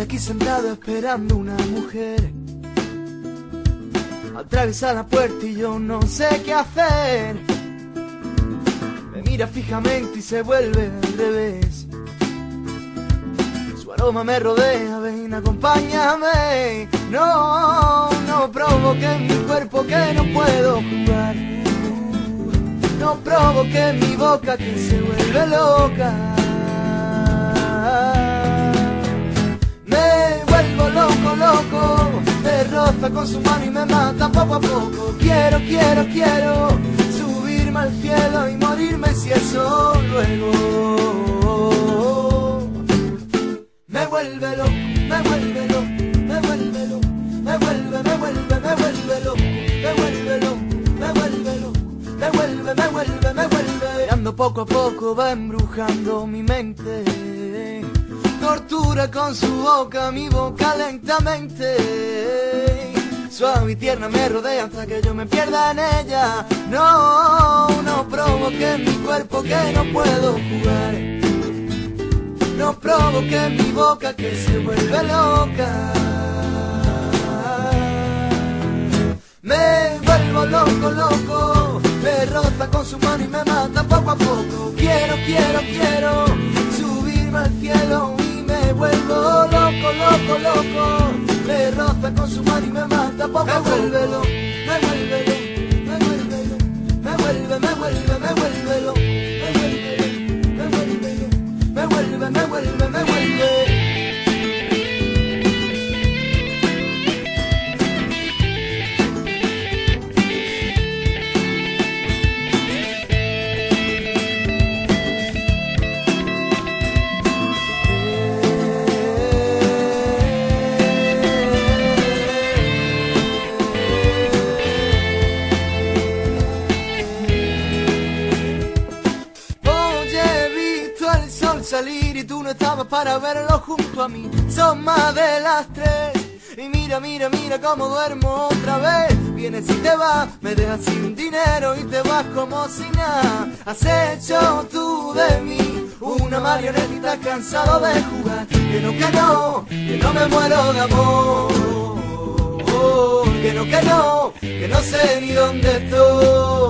Aquí sentado esperando una mujer. Atraviesa la puerta y yo no sé qué hacer. Me mira fijamente y se vuelve al revés. Su aroma me rodea, ven, acompáñame. No, no provoque mi cuerpo que no puedo jugar. No provoque mi boca que se vuelve loca. Con su mano y me mata poco a poco. Quiero, quiero, quiero subirme al cielo y morirme si eso luego. Me vuelve loco, me vuelve loco, me vuelve loco, me vuelve, me vuelve, me vuelve me vuelve loco, me vuelve loco, me vuelve, me vuelve, me vuelve. Ando poco a poco va embrujando mi mente. Tortura con su boca mi boca lentamente. Suave y tierna me rodea hasta que yo me pierda en ella. No, no provoque mi cuerpo que no puedo jugar. No provoque mi boca que se vuelve loca. Me vuelvo loco, loco. Me roza con su mano y me mata poco a poco. Quiero, quiero, quiero subirme al cielo y me vuelvo loco, loco, loco. Con su mano y me mata poco. Me vuelve loco, me vuelve me vuelve. Me vuelve, me vuelve, y tú no estabas para verlo junto a mí. Son más de las tres. Y mira, mira, mira cómo duermo otra vez. Vienes y te vas, me dejas sin dinero y te vas como si nada. Has hecho tú de mí una marionetita cansado de jugar. Que no, que no, que no me muero de amor. Que no, que no, que no sé ni dónde estoy.